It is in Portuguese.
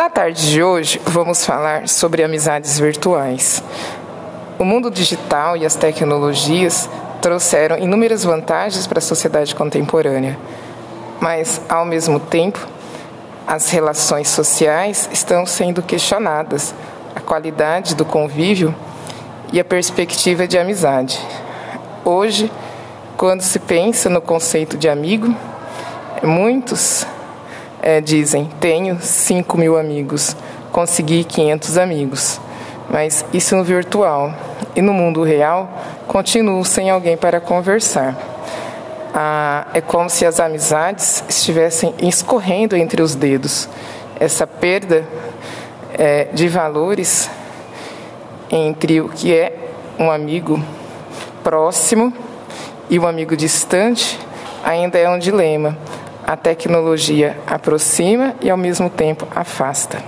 Na tarde de hoje, vamos falar sobre amizades virtuais. O mundo digital e as tecnologias trouxeram inúmeras vantagens para a sociedade contemporânea, mas, ao mesmo tempo, as relações sociais estão sendo questionadas, a qualidade do convívio e a perspectiva de amizade. Hoje, quando se pensa no conceito de amigo, muitos é, dizem: tenho 5 mil amigos, consegui 500 amigos. Mas isso no virtual. E no mundo real, continuo sem alguém para conversar. Ah, é como se as amizades estivessem escorrendo entre os dedos. Essa perda é, de valores entre o que é um amigo próximo e um amigo distante ainda é um dilema. A tecnologia aproxima e, ao mesmo tempo, afasta.